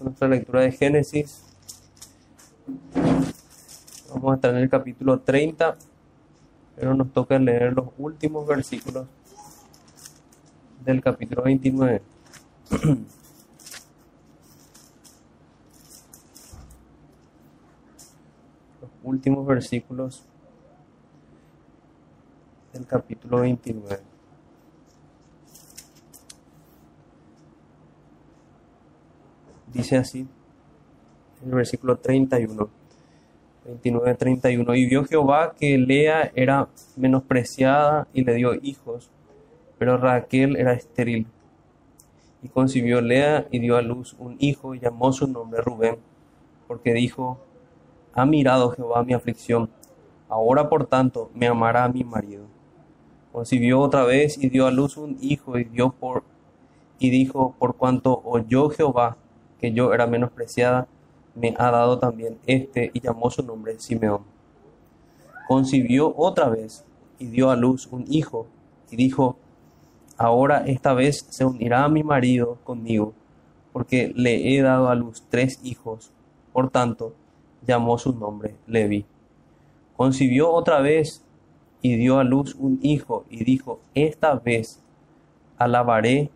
nuestra lectura de Génesis. Vamos a estar en el capítulo 30, pero nos toca leer los últimos versículos del capítulo 29. los últimos versículos del capítulo 29. Dice así, en el versículo 31, 29, 31, y vio Jehová que Lea era menospreciada y le dio hijos, pero Raquel era estéril. Y concibió Lea y dio a luz un hijo y llamó su nombre Rubén, porque dijo, ha mirado Jehová mi aflicción, ahora por tanto me amará mi marido. Concibió otra vez y dio a luz un hijo y dio por y dijo, por cuanto oyó Jehová que yo era menospreciada, me ha dado también este y llamó su nombre Simeón. Concibió otra vez y dio a luz un hijo y dijo, ahora esta vez se unirá a mi marido conmigo, porque le he dado a luz tres hijos. Por tanto, llamó su nombre Levi. Concibió otra vez y dio a luz un hijo y dijo, esta vez alabaré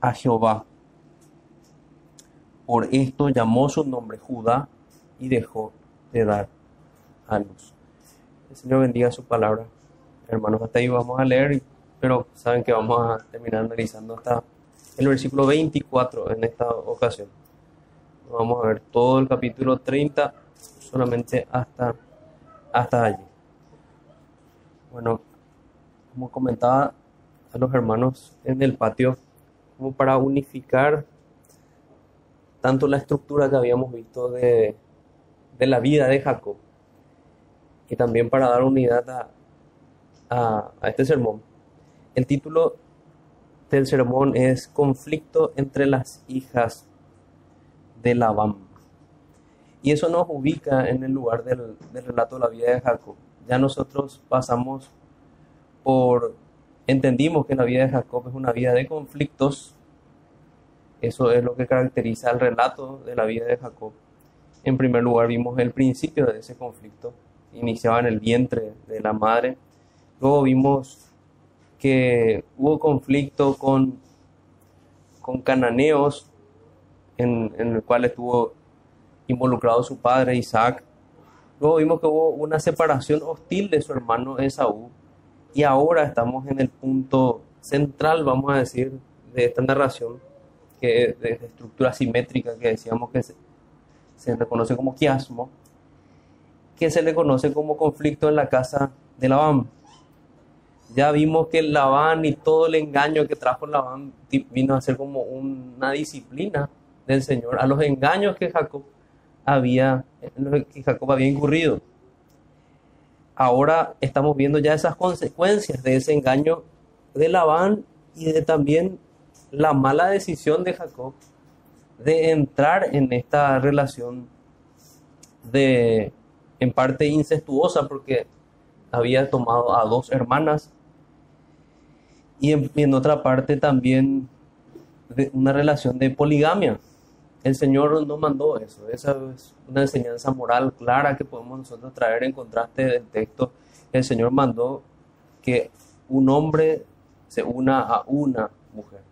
a Jehová. Por esto llamó su nombre Judá y dejó de dar a luz. El Señor bendiga su palabra. Hermanos, hasta ahí vamos a leer, pero saben que vamos a terminar analizando hasta el versículo 24 en esta ocasión. Vamos a ver todo el capítulo 30 solamente hasta, hasta allí. Bueno, como comentaba a los hermanos en el patio, como para unificar tanto la estructura que habíamos visto de, de la vida de Jacob y también para dar unidad a, a, este sermón. El título del sermón es Conflicto entre las hijas de Labán. Y eso nos ubica en el lugar del, del, relato de la vida de Jacob. Ya nosotros pasamos por, entendimos que la vida de Jacob es una vida de conflictos. Eso es lo que caracteriza el relato de la vida de Jacob. En primer lugar vimos el principio de ese conflicto. Iniciaba en el vientre de la madre. Luego vimos que hubo conflicto con, con cananeos en, en el cual estuvo involucrado su padre Isaac. Luego vimos que hubo una separación hostil de su hermano Esaú. Y ahora estamos en el punto central, vamos a decir, de esta narración, que de, estructura simétrica, que decíamos que se, se reconoce como quiasmo, que se le conoce como conflicto en la casa de Labán. Ya vimos que Labán y todo el engaño que trajo Labán vino a ser como una disciplina del Señor a los engaños que Jacob había, que Jacob había incurrido. Ahora estamos viendo ya esas consecuencias de ese engaño de Labán y de también la mala decisión de Jacob de entrar en esta relación de en parte incestuosa porque había tomado a dos hermanas y en, otra parte también de una relación de poligamia el Señor no mandó eso. Esa es una enseñanza moral clara que podemos nosotros traer en contraste del texto. El Señor mandó que un hombre se una a una mujer.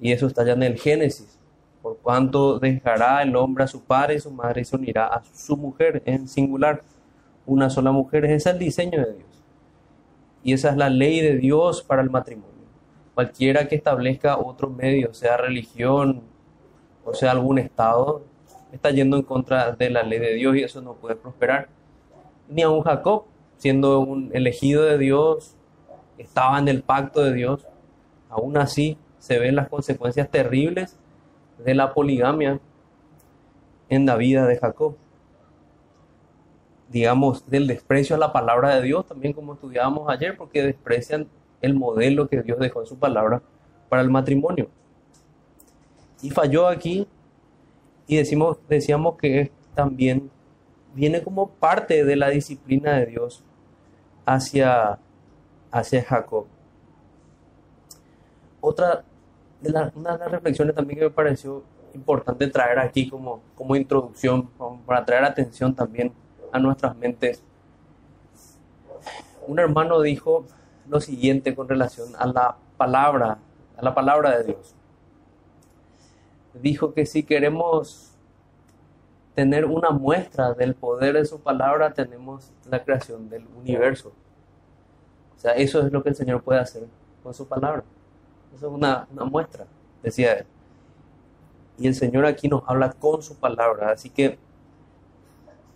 Y eso está ya en el Génesis. Por cuanto dejará el hombre a su padre y su madre se unirá a su mujer en singular. Una sola mujer. Ese es el diseño de Dios. Y esa es la ley de Dios para el matrimonio. Cualquiera que establezca otro medio, sea religión, o sea, algún Estado está yendo en contra de la ley de Dios y eso no puede prosperar. Ni a Jacob, siendo un elegido de Dios, estaba en el pacto de Dios, aún así se ven las consecuencias terribles de la poligamia en la vida de Jacob. Digamos, del desprecio a la palabra de Dios, también como estudiábamos ayer, porque desprecian el modelo que Dios dejó en su palabra para el matrimonio y falló aquí y decimos, decíamos que también viene como parte de la disciplina de Dios hacia, hacia Jacob. Otra de una de las reflexiones también que me pareció importante traer aquí como, como introducción, para traer atención también a nuestras mentes. Un hermano dijo lo siguiente con relación a la palabra, a la palabra de Dios. Dijo que si queremos tener una muestra del poder de su palabra, tenemos la creación del universo. O sea, eso es lo que el Señor puede hacer con su palabra. Eso es una, una muestra, decía él. Y el Señor aquí nos habla con su palabra. Así que,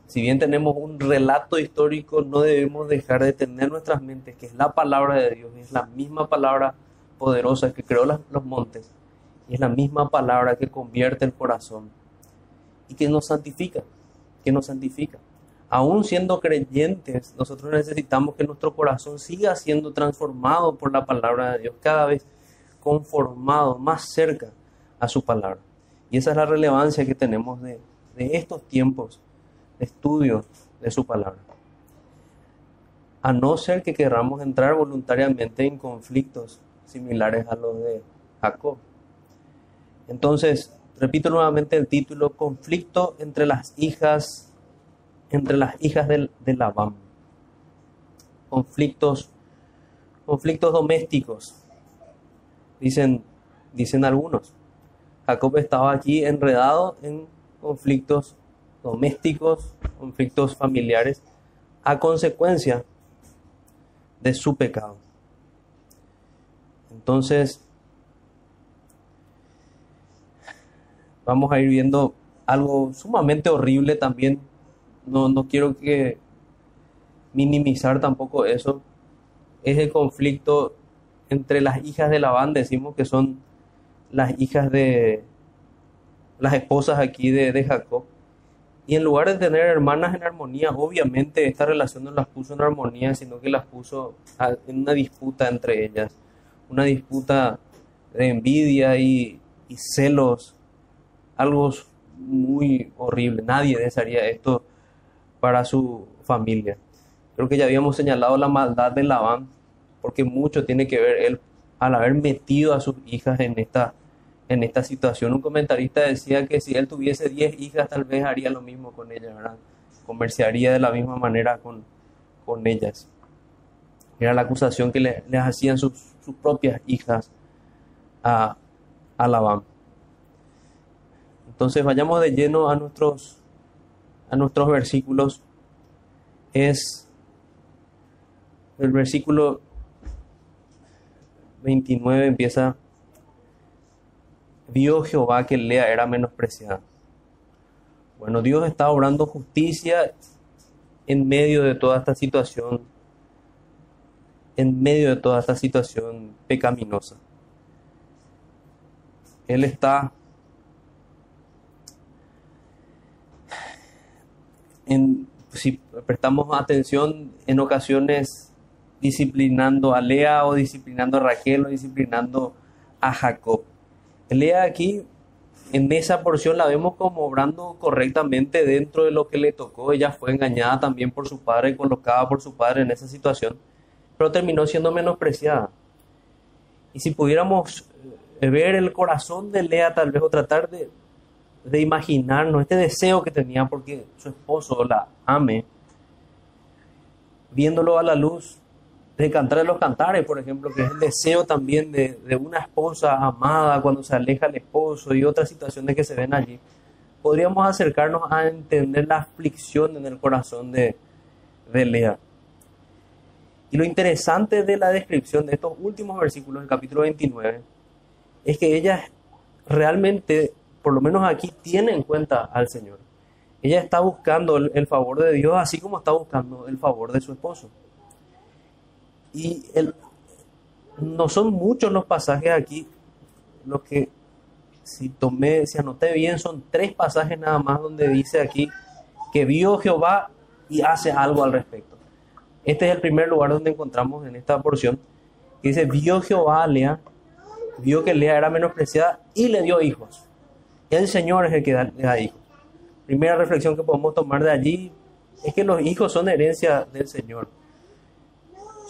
si bien tenemos un relato histórico, no debemos dejar de tener nuestras mentes que es la palabra de Dios, es la misma palabra poderosa que creó los montes, y es la misma palabra que convierte el corazón y que nos santifica, que nos santifica. Aún siendo creyentes, nosotros necesitamos que nuestro corazón siga siendo transformado por la palabra de Dios, cada vez conformado más cerca a su palabra. Y esa es la relevancia que tenemos de, estos tiempos de estudio de su palabra. A no ser que queramos entrar voluntariamente en conflictos similares a los de Jacob. Entonces, repito nuevamente el título, conflicto entre las hijas, entre las hijas de Labán. Conflictos, conflictos domésticos, dicen, dicen algunos. Jacob estaba aquí enredado en conflictos domésticos, conflictos familiares, a consecuencia de su pecado. Entonces, vamos a ir viendo algo sumamente horrible también. No, no quiero que minimizar tampoco eso. Es el conflicto entre las hijas de Labán, decimos que son las hijas de las esposas aquí de, Jacob. Y en lugar de tener hermanas en armonía, obviamente esta relación no las puso en armonía, sino que las puso en una disputa entre ellas. Una disputa de envidia y, y celos algo muy horrible. Nadie desearía esto para su familia. Creo que ya habíamos señalado la maldad de Labán, porque mucho tiene que ver él al haber metido a sus hijas en esta, en esta situación. Un comentarista decía que si él tuviese 10 hijas, tal vez haría lo mismo con ellas, ¿verdad? Comerciaría de la misma manera con, con ellas. Era la acusación que le, les hacían sus, sus propias hijas a, a Labán. Entonces vayamos de lleno a nuestros, a nuestros versículos. Es el versículo 29 empieza, vio Jehová que Lea era menospreciada. Bueno, Dios está obrando justicia en medio de toda esta situación, en medio de toda esta situación pecaminosa. Él está si prestamos atención en ocasiones disciplinando a Lea o disciplinando a Raquel o disciplinando a Jacob. Lea aquí, en esa porción la vemos como obrando correctamente dentro de lo que le tocó. Ella fue engañada también por su padre, colocada por su padre en esa situación, pero terminó siendo menospreciada. Y si pudiéramos eh, ver el corazón de Lea tal vez o tratar de, de imaginarnos este deseo que tenía porque su esposo la ame, viéndolo a la luz de cantar los cantares, por ejemplo, que es el deseo también de, una esposa amada cuando se aleja el esposo y otras situaciones que se ven allí, podríamos acercarnos a entender la aflicción en el corazón de, de Lea. Y lo interesante de la descripción de estos últimos versículos del capítulo 29 es que ella realmente por lo menos aquí tiene en cuenta al Señor. Ella está buscando el, favor de Dios así como está buscando el favor de su esposo. Y no son muchos los pasajes aquí, los que si tomé, si anoté bien, son tres pasajes nada más donde dice aquí que vio Jehová y hace algo al respecto. Este es el primer lugar donde encontramos en esta porción que dice, vio Jehová a Lea, vio que Lea era menospreciada y le dio hijos. El Señor es el que da, hijos. Primera reflexión que podemos tomar de allí es que los hijos son herencia del Señor.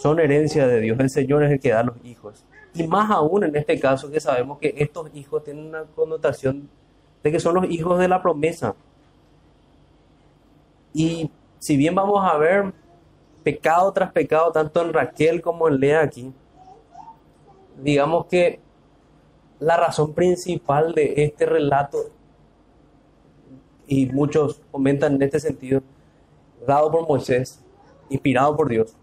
Son herencia de Dios. El Señor es el que da los hijos. Y más aún en este caso que sabemos que estos hijos tienen una connotación de que son los hijos de la promesa. Y si bien vamos a ver pecado tras pecado, tanto en Raquel como en Lea aquí, digamos que la razón principal de este relato, y muchos comentan en este sentido, dado por Moisés, inspirado por Dios,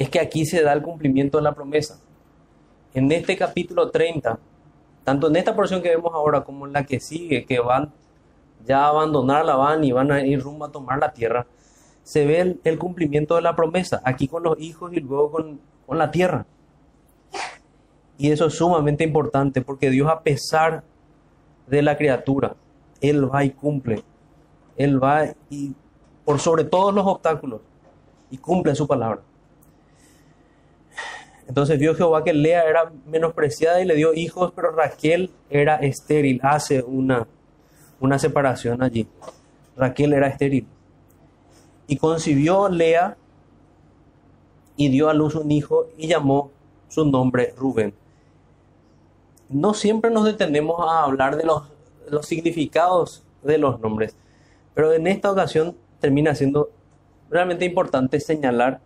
es que aquí se da el cumplimiento de la promesa. En este capítulo 30, tanto en esta porción que vemos ahora como en la que sigue, que van ya a abandonar la van y van a ir rumbo a tomar la tierra, se ve el, cumplimiento de la promesa, aquí con los hijos y luego con, con la tierra. Y eso es sumamente importante porque Dios a pesar de la criatura, Él va y cumple. Él va y por sobre todos los obstáculos y cumple su palabra. Entonces vio Jehová que Lea era menospreciada y le dio hijos, pero Raquel era estéril. Hace una, una separación allí. Raquel era estéril. Y concibió Lea y dio a luz un hijo y llamó su nombre Rubén. No siempre nos detenemos a hablar de los, los significados de los nombres, pero en esta ocasión termina siendo realmente importante señalar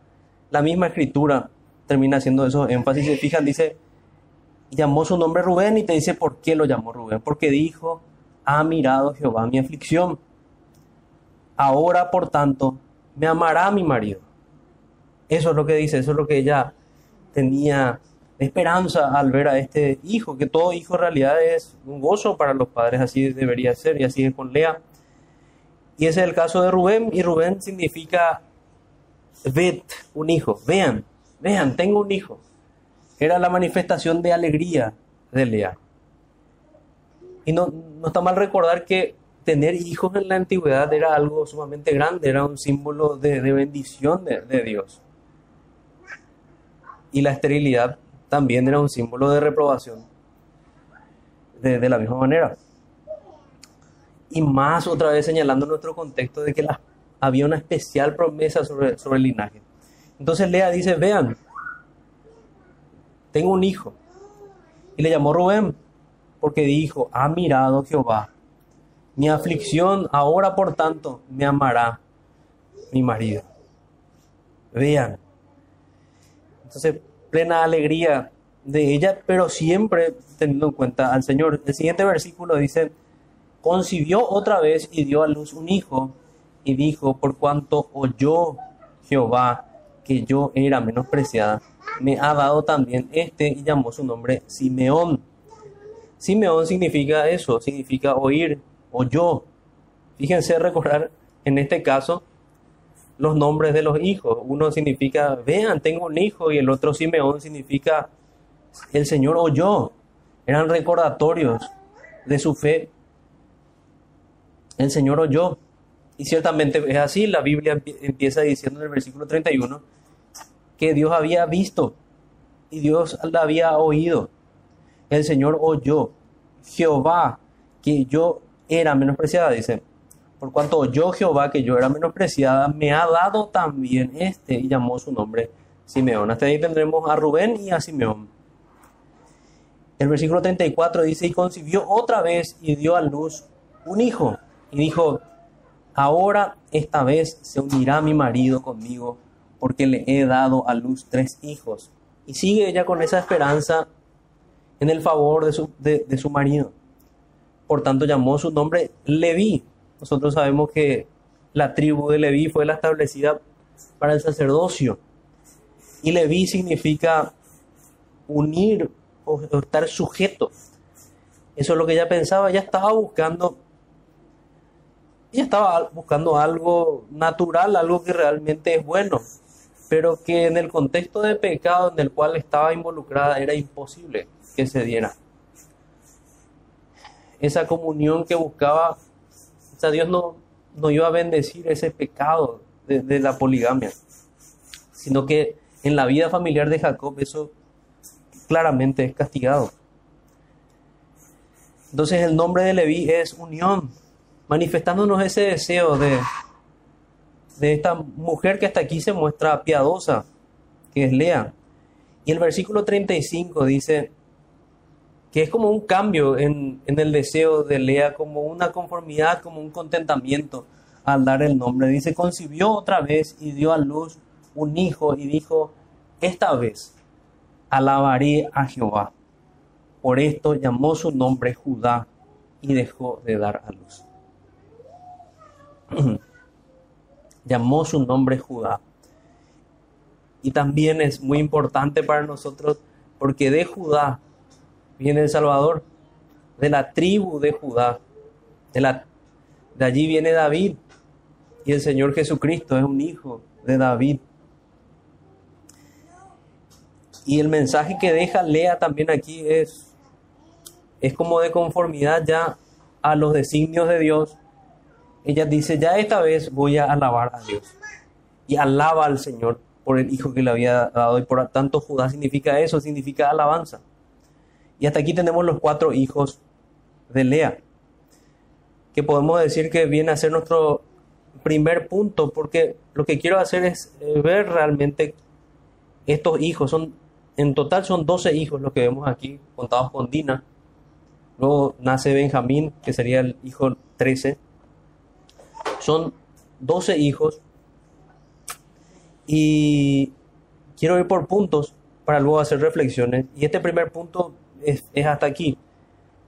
la misma escritura termina haciendo eso énfasis. Se fijan, dice, llamó su nombre Rubén y te dice por qué lo llamó Rubén. Porque dijo, ha mirado Jehová mi aflicción. Ahora, por tanto, me amará mi marido. Eso es lo que dice, eso es lo que ella tenía esperanza al ver a este hijo, que todo hijo en realidad es un gozo para los padres, así debería ser, y así es con Lea. Y ese es el caso de Rubén, y Rubén significa ved, un hijo, vean, Vean, tengo un hijo. Era la manifestación de alegría de Lea. Y no, no está mal recordar que tener hijos en la antigüedad era algo sumamente grande, era un símbolo de, bendición de, Dios. Y la esterilidad también era un símbolo de reprobación. De, la misma manera. Y más otra vez señalando nuestro contexto de que había una especial promesa sobre, sobre el linaje. Entonces Lea dice, vean, tengo un hijo. Y le llamó Rubén, porque dijo, ha mirado Jehová mi aflicción, ahora por tanto me amará mi marido. Vean. Entonces, plena alegría de ella, pero siempre teniendo en cuenta al Señor. El siguiente versículo dice, concibió otra vez y dio a luz un hijo y dijo, por cuanto oyó Jehová que yo era menospreciada, me ha dado también este y llamó su nombre Simeón. Simeón significa eso, significa oír, o yo. Fíjense recordar en este caso los nombres de los hijos. Uno significa, vean, tengo un hijo, y el otro Simeón significa, el Señor oyó. Eran recordatorios de su fe. El Señor oyó. Y ciertamente es así, la Biblia empieza diciendo en el versículo 31 que Dios había visto y Dios la había oído. El Señor oyó. Jehová, que yo era menospreciada, dice. Por cuanto oyó Jehová que yo era menospreciada, me ha dado también este y llamó su nombre Simeón. Hasta ahí tendremos a Rubén y a Simeón. El versículo 34 dice, y concibió otra vez y dio a luz un hijo. Y dijo, ahora esta vez se unirá mi marido conmigo porque le he dado a luz tres hijos. Y sigue ella con esa esperanza en el favor de su, de, su marido. Por tanto, llamó su nombre Leví. Nosotros sabemos que la tribu de Leví fue la establecida para el sacerdocio. Y Leví significa unir o estar sujeto. Eso es lo que ella pensaba. Ella estaba buscando ella estaba buscando algo natural, algo que realmente es bueno, pero que en el contexto de pecado en el cual estaba involucrada era imposible que se diera. Esa comunión que buscaba, o sea, Dios no, no iba a bendecir ese pecado de, de la poligamia, sino que en la vida familiar de Jacob eso claramente es castigado. Entonces el nombre de Leví es unión, manifestándonos ese deseo de, de esta mujer que hasta aquí se muestra piadosa, que es Lea. Y el versículo 35 dice que es como un cambio en, en el deseo de Lea, como una conformidad, como un contentamiento al dar el nombre. Dice, concibió otra vez y dio a luz un hijo y dijo, esta vez alabaré a Jehová. Por esto llamó su nombre Judá y dejó de dar a luz. llamó su nombre Judá. Y también es muy importante para nosotros porque de Judá viene el Salvador, de la tribu de Judá, de, la, de allí viene David y el Señor Jesucristo es un hijo de David. Y el mensaje que deja Lea también aquí es, es como de conformidad ya a los designios de Dios. Ella dice, ya esta vez voy a alabar a Dios. Y alaba al Señor por el hijo que le había dado. Y por tanto Judá significa eso, significa alabanza. Y hasta aquí tenemos los cuatro hijos de Lea, que podemos decir que viene a ser nuestro primer punto, porque lo que quiero hacer es eh, ver realmente estos hijos. Son, en total son 12 hijos los que vemos aquí, contados con Dina. Luego nace Benjamín, que sería el hijo 13. Son 12 hijos. Y quiero ir por puntos para luego hacer reflexiones. Y este primer punto es, hasta aquí.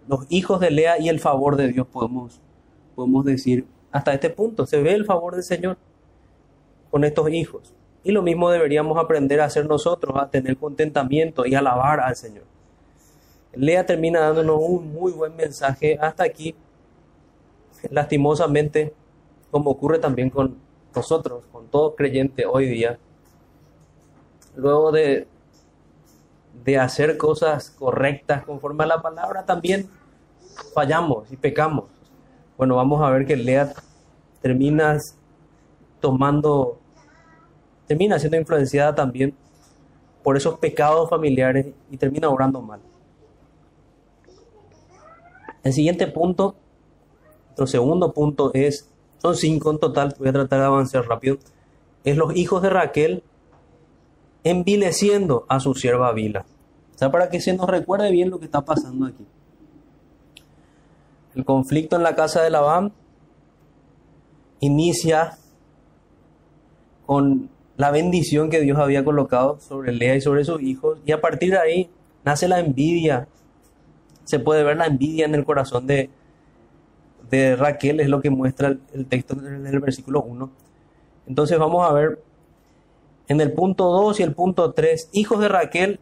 Los hijos de Lea y el favor de Dios podemos, podemos decir hasta este punto. Se ve el favor del Señor con estos hijos. Y lo mismo deberíamos aprender a hacer nosotros, a tener contentamiento y alabar al Señor. Lea termina dándonos un muy buen mensaje hasta aquí. Lastimosamente, como ocurre también con nosotros, con todo creyente hoy día, luego de de hacer cosas correctas conforme a la palabra, también fallamos y pecamos. Bueno, vamos a ver que Lea termina tomando, termina siendo influenciada también por esos pecados familiares y termina obrando mal. El siguiente punto, nuestro segundo punto es, son cinco en total, voy a tratar de avanzar rápido, es los hijos de Raquel envileciendo a su sierva Vila. O sea, para que se nos recuerde bien lo que está pasando aquí. El conflicto en la casa de Labán inicia con la bendición que Dios había colocado sobre Lea y sobre sus hijos, y a partir de ahí nace la envidia. Se puede ver la envidia en el corazón de, de Raquel, es lo que muestra el, texto en el versículo 1. Entonces vamos a ver en el punto 2 y el punto 3, hijos de Raquel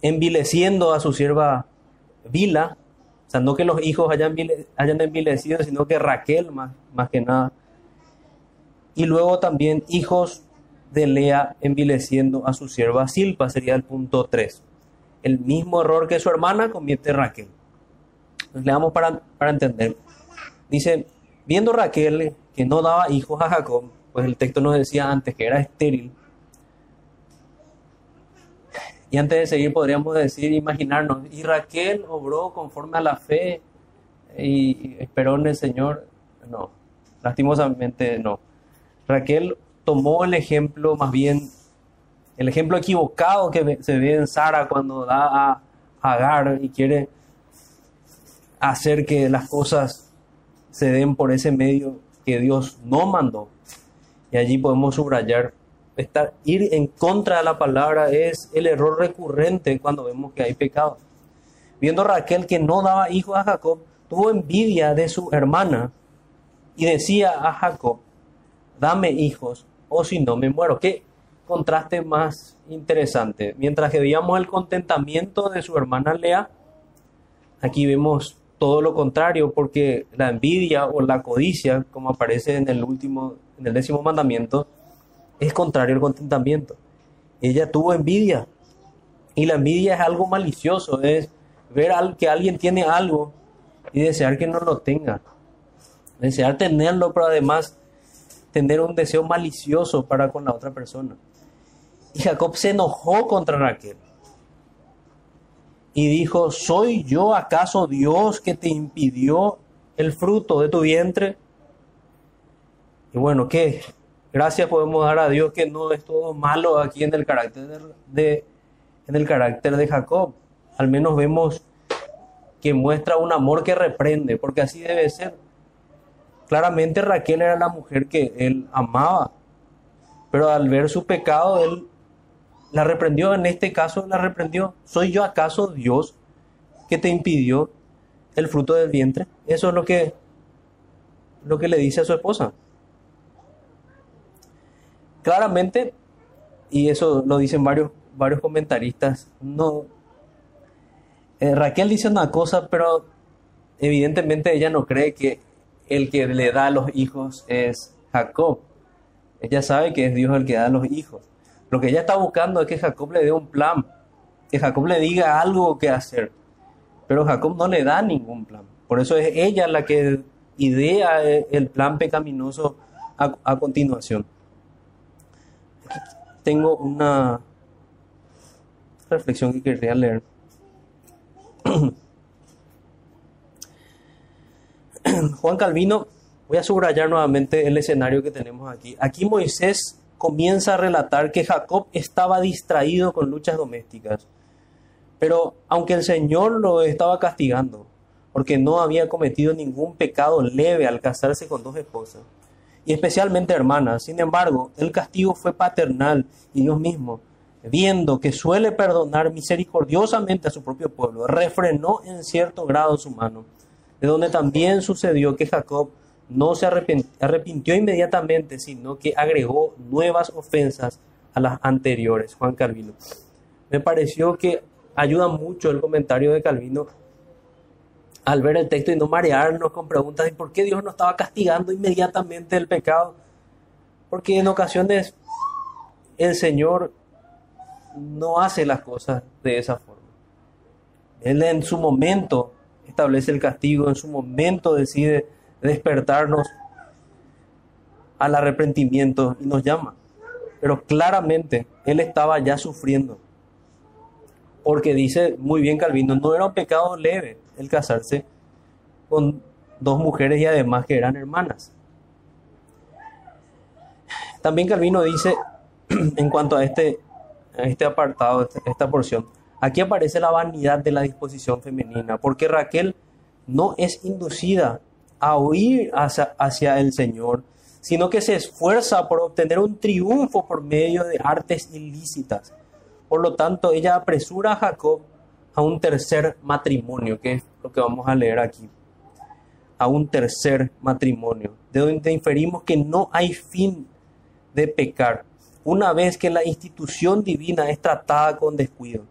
envileciendo a su sierva Vila, o sea, no que los hijos hayan, hayan envilecido, sino que Raquel más, más que nada. Y luego también hijos de Lea envileciendo a su sierva Silpa, sería el punto 3. El mismo error que su hermana comete Raquel. Entonces, le damos para, para entender. Dice, viendo Raquel que no daba hijos a Jacob, pues el texto nos decía antes que era estéril. Y antes de seguir podríamos decir, imaginarnos, y Raquel obró conforme a la fe y esperó en el Señor. No, lastimosamente no. Raquel tomó el ejemplo, más bien, el ejemplo equivocado que se ve en Sara cuando da a Agar y quiere hacer que las cosas se den por ese medio que Dios no mandó. Y allí podemos subrayar, estar, ir en contra de la palabra es el error recurrente cuando vemos que hay pecado. Viendo Raquel que no daba hijos a Jacob, tuvo envidia de su hermana y decía a Jacob, dame hijos o si no me muero. Qué contraste más interesante. Mientras que veíamos el contentamiento de su hermana Lea, aquí vemos todo lo contrario, porque la envidia o la codicia, como aparece en el último, en el décimo mandamiento, es contrario al contentamiento. Ella tuvo envidia. Y la envidia es algo malicioso, es ver que alguien tiene algo y desear que no lo tenga. Desear tenerlo, pero además tener un deseo malicioso para con la otra persona. Y Jacob se enojó contra Raquel y dijo, ¿soy yo acaso Dios que te impidió el fruto de tu vientre? Y bueno, ¿qué? Gracias podemos dar a Dios que no es todo malo aquí en el carácter de, en el carácter de Jacob. al menos vemos que muestra un amor que reprende, porque así debe ser. Claramente Raquel era la mujer que él amaba, pero al ver su pecado, él la reprendió, en este caso la reprendió. ¿Soy yo acaso Dios que te impidió el fruto del vientre? Eso es lo que, lo que le dice a su esposa. Claramente, y eso lo dicen varios, varios comentaristas, no, eh, Raquel dice una cosa, pero evidentemente ella no cree que el que le da los hijos es Jacob. Ella sabe que es Dios el que da los hijos. Lo que ella está buscando es que Jacob le dé un plan, que Jacob le diga algo que hacer. Pero Jacob no le da ningún plan. Por eso es ella la que idea el plan pecaminoso a, continuación. tengo una reflexión que quería leer. Juan Calvino, voy a subrayar nuevamente el escenario que tenemos aquí. Aquí Moisés comienza a relatar que Jacob estaba distraído con luchas domésticas. Pero aunque el Señor lo estaba castigando, porque no había cometido ningún pecado leve al casarse con dos esposas, y especialmente hermanas, sin embargo, el castigo fue paternal y Dios mismo viendo que suele perdonar misericordiosamente a su propio pueblo, refrenó en cierto grado su mano, de donde también sucedió que Jacob no se arrepintió inmediatamente, sino que agregó nuevas ofensas a las anteriores, Juan Calvino. Me pareció que ayuda mucho el comentario de Calvino al ver el texto y no marearnos con preguntas de por qué Dios no estaba castigando inmediatamente el pecado. Porque en ocasiones el Señor no hace las cosas de esa forma. Él en su momento establece el castigo, en su momento decide despertarnos al arrepentimiento y nos llama. Pero claramente él estaba ya sufriendo. Porque dice muy bien Calvino, no era un pecado leve el casarse con dos mujeres y además que eran hermanas. También Calvino dice en cuanto a este este apartado, este, esta porción, aquí aparece la vanidad de la disposición femenina, porque Raquel no es inducida a huir hacia, hacia el Señor, sino que se esfuerza por obtener un triunfo por medio de artes ilícitas. Por lo tanto, ella apresura a Jacob a un tercer matrimonio, que es lo que vamos a leer aquí. A un tercer matrimonio, de donde inferimos que no hay fin de pecar, una vez que la institución divina es tratada con descuido.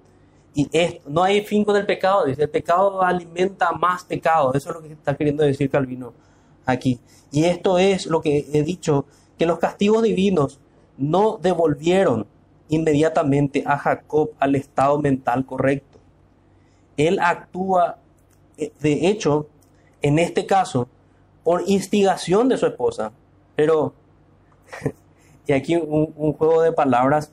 Y no hay fin con el pecado, dice, el pecado alimenta más pecado, eso es lo que está queriendo decir Calvino aquí. Y esto es lo que he dicho, que los castigos divinos no devolvieron inmediatamente a Jacob al estado mental correcto. Él actúa, eh, de hecho, en este caso, por instigación de su esposa, pero y aquí un, juego de palabras,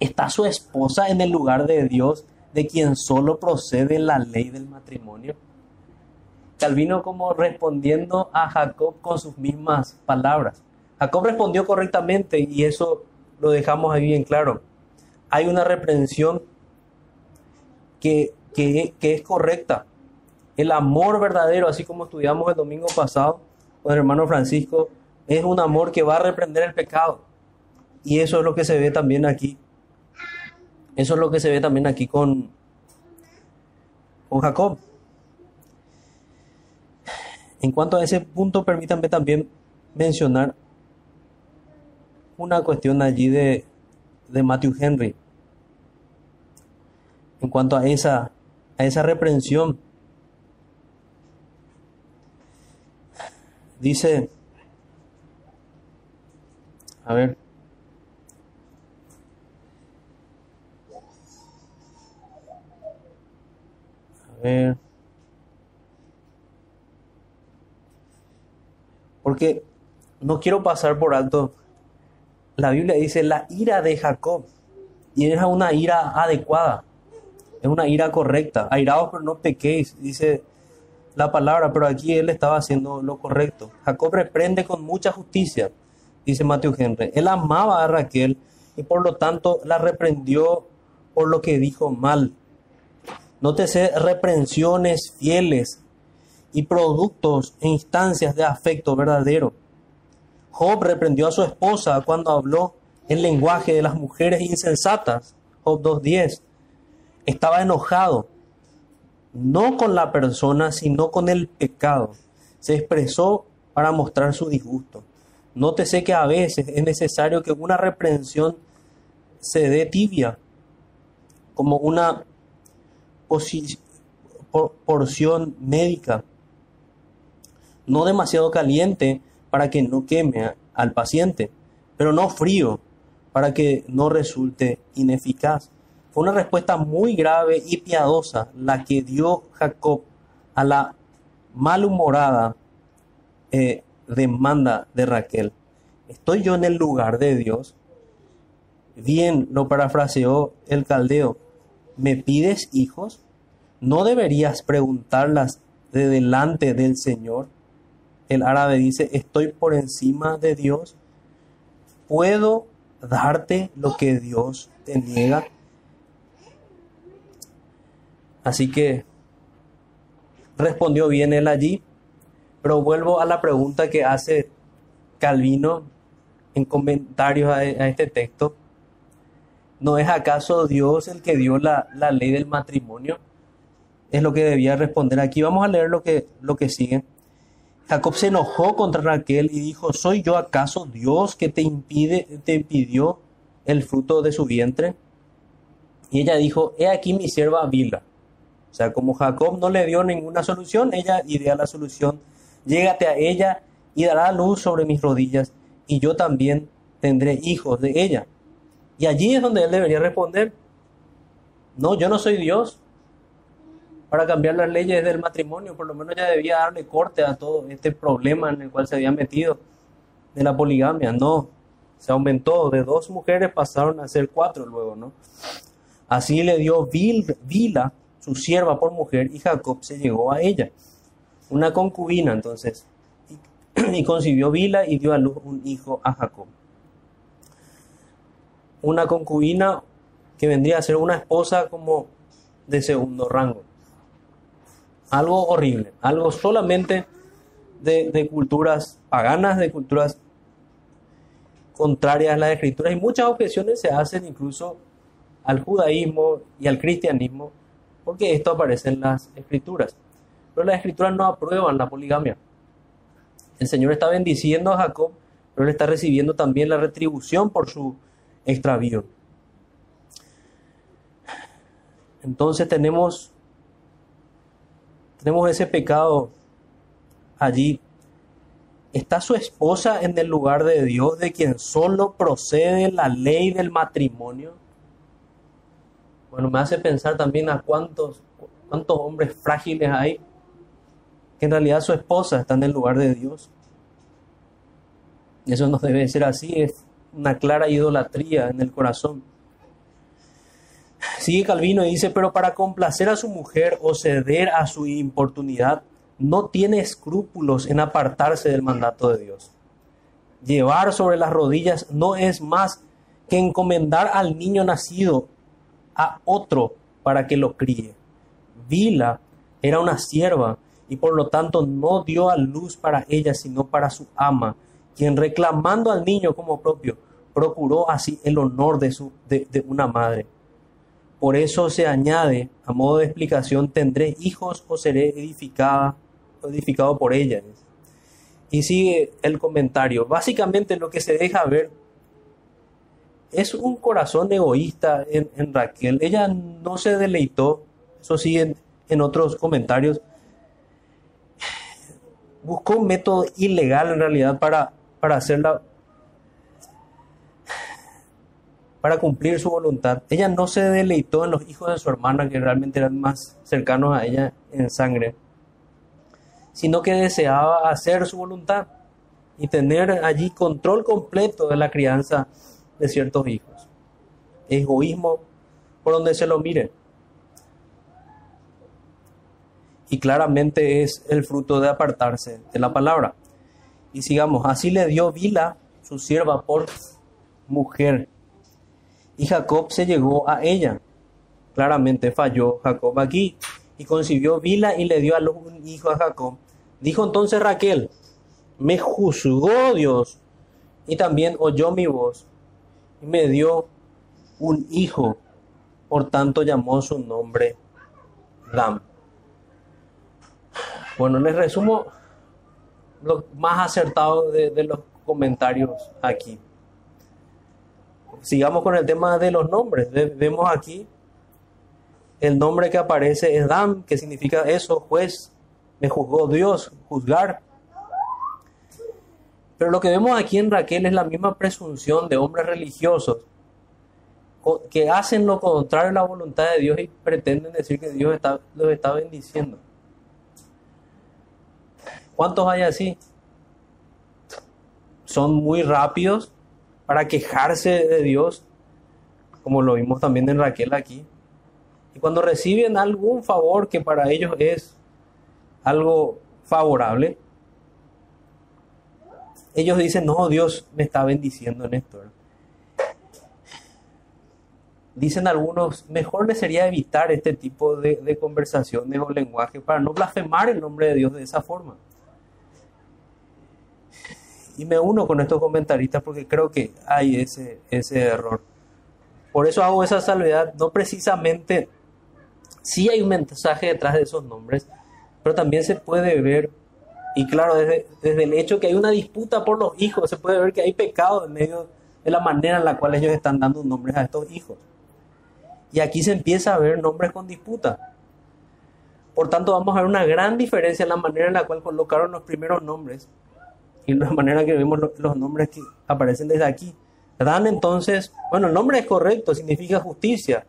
¿está su esposa en el lugar de Dios, de quien solo procede la ley del matrimonio? Calvino como respondiendo a Jacob con sus mismas palabras. Jacob respondió correctamente y eso lo dejamos ahí bien claro. Hay una reprensión que, que, es correcta. El amor verdadero, así como estudiamos el domingo pasado con el hermano Francisco, es un amor que va a reprender el pecado. Y eso es lo que se ve también aquí. Eso es lo que se ve también aquí con, con Jacob. En cuanto a ese punto, permítanme también mencionar una cuestión allí de, de Matthew Henry. En cuanto a esa, a esa reprensión. Dice, a ver. Porque no quiero pasar por alto. La Biblia dice la ira de Jacob. Y es una ira adecuada. Es una ira correcta. Airaos pero no pequéis, dice la palabra. Pero aquí él estaba haciendo lo correcto. Jacob reprende con mucha justicia dice Matthew Henry. Él amaba a Raquel y por lo tanto la reprendió por lo que dijo mal. Nótese reprensiones fieles y productos e instancias de afecto verdadero. Job reprendió a su esposa cuando habló el lenguaje de las mujeres insensatas. Job 2.10. Estaba enojado, no con la persona, sino con el pecado. Se expresó para mostrar su disgusto. Nótese que a veces es necesario que una reprensión se dé tibia, como una porción médica, no demasiado caliente para que no queme al paciente, pero no frío para que no resulte ineficaz. Fue una respuesta muy grave y piadosa la que dio Jacob a la malhumorada eh, demanda de Raquel. ¿Estoy yo en el lugar de Dios? Bien, lo parafraseó el caldeo. ¿Me pides hijos? ¿No deberías preguntarlas de delante del Señor? El árabe dice, estoy por encima de Dios. ¿Puedo darte lo que Dios te niega? Así que respondió bien él allí, pero vuelvo a la pregunta que hace Calvino en comentarios a, este texto. ¿No es acaso Dios el que dio la, ley del matrimonio? Es lo que debía responder aquí. Vamos a leer lo que, lo que sigue. Jacob se enojó contra Raquel y dijo, ¿soy yo acaso Dios que te, impide, te impidió el fruto de su vientre? Y ella dijo, he aquí mi sierva Bila o sea, como Jacob no le dio ninguna solución, ella idea la solución. Llégate a ella y dará luz sobre mis rodillas, y yo también tendré hijos de ella. Y allí es donde él debería responder, no, yo no soy Dios para cambiar las leyes del matrimonio, por lo menos ya debía darle corte a todo este problema en el cual se había metido de la poligamia. No, se aumentó, de dos mujeres pasaron a ser cuatro luego, ¿no? Así le dio Vila su sierva por mujer y Jacob se llegó a ella. Una concubina entonces. Y, concibió Vila y dio a luz un hijo a Jacob. Una concubina que vendría a ser una esposa como de segundo rango. Algo horrible, algo solamente de, de culturas paganas, de culturas contrarias a las escrituras y muchas objeciones se hacen incluso al judaísmo y al cristianismo porque esto aparece en las escrituras. Pero las escrituras no aprueban la poligamia. El Señor está bendiciendo a Jacob, pero él está recibiendo también la retribución por su extravío. Entonces tenemos, tenemos ese pecado allí. ¿Está su esposa en el lugar de Dios, de quien solo procede la ley del matrimonio? Bueno, me hace pensar también a cuántos, cuántos hombres frágiles hay que en realidad su esposa está en el lugar de Dios. Eso no debe ser así, es una clara idolatría en el corazón. Sigue Calvino y dice, pero para complacer a su mujer o ceder a su importunidad, no tiene escrúpulos en apartarse del mandato de Dios. Llevar sobre las rodillas no es más que encomendar al niño nacido a otro para que lo críe. Vila era una sierva y por lo tanto no dio a luz para ella, sino para su ama, quien reclamando al niño como propio, procuró así el honor de, su, de, una madre. Por eso se añade, a modo de explicación, tendré hijos o seré edificada, edificado por ella. Y sigue el comentario. Básicamente lo que se deja ver es un corazón egoísta en, Raquel. Ella no se deleitó, eso sí, en, otros comentarios. Buscó un método ilegal en realidad para, para para cumplir su voluntad. Ella no se deleitó en los hijos de su hermana, que realmente eran más cercanos a ella en sangre, sino que deseaba hacer su voluntad y tener allí control completo de la crianza de ciertos hijos. Egoísmo por donde se lo mire. Y claramente es el fruto de apartarse de la palabra. Y sigamos, así le dio Vila, su sierva, por mujer. Y Jacob se llegó a ella. claramente falló Jacob aquí y concibió Vila y le dio a luz un hijo a Jacob. Dijo entonces Raquel, me juzgó Dios y también oyó mi voz y me dio un hijo. Por tanto llamó su nombre Dam. Bueno, les resumo lo más acertado de, los comentarios aquí. Sigamos con el tema de los nombres. Vemos aquí el nombre que aparece es Dam, que significa eso, juez. Me juzgó Dios, juzgar. Pero lo que vemos aquí en Raquel es la misma presunción de hombres religiosos que hacen lo contrario a la voluntad de Dios y pretenden decir que Dios está, los está bendiciendo. ¿Cuántos hay así? Son muy rápidos para quejarse de Dios, como lo vimos también en Raquel aquí. Y cuando reciben algún favor que para ellos es algo favorable, ellos dicen, no, Dios me está bendiciendo en esto. Dicen algunos, mejor le sería evitar este tipo de, de conversaciones o lenguaje para no blasfemar el nombre de Dios de esa forma. Y me uno con estos comentaristas porque creo que hay ese, ese error. Por eso hago esa salvedad, no precisamente, sí hay un mensaje detrás de esos nombres, pero también se puede ver, y claro, desde, desde el hecho que hay una disputa por los hijos, se puede ver que hay pecado en medio de la manera en la cual ellos están dando nombres a estos hijos. Y aquí se empieza a ver nombres con disputa. Por tanto, vamos a ver una gran diferencia en la manera en la cual colocaron los primeros nombres y la manera que vemos los nombres que aparecen desde aquí. Dan entonces, bueno, el nombre es correcto, significa justicia.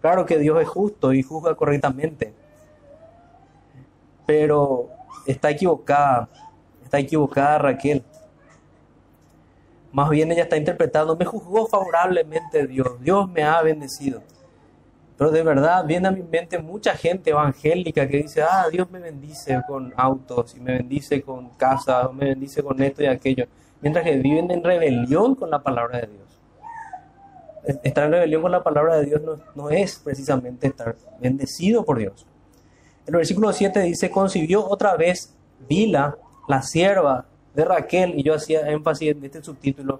Claro que Dios es justo y juzga correctamente. Pero está equivocada, está equivocada Raquel. Más bien ella está interpretando, me juzgó favorablemente Dios, Dios me ha bendecido. Pero de verdad viene a mi mente mucha gente evangélica que dice, ah, Dios me bendice con autos y me bendice con casas, me bendice con esto y aquello. Mientras que viven en rebelión con la palabra de Dios. Estar en rebelión con la palabra de Dios no, no es precisamente estar bendecido por Dios. El versículo 7 dice, concibió otra vez Vila, la sierva de Raquel, y yo hacía énfasis en este subtítulo,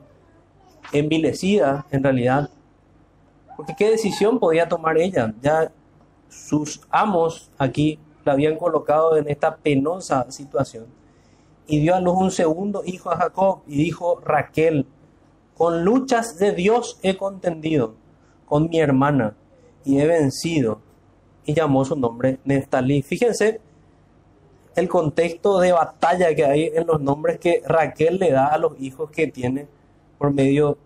envilecida en realidad, porque qué decisión podía tomar ella. Ya sus amos aquí la habían colocado en esta penosa situación. Y dio a luz un segundo hijo a Jacob y dijo Raquel, con luchas de Dios he contendido con mi hermana y he vencido. Y llamó su nombre Neftalí. Fíjense el contexto de batalla que hay en los nombres que Raquel le da a los hijos que tiene por medio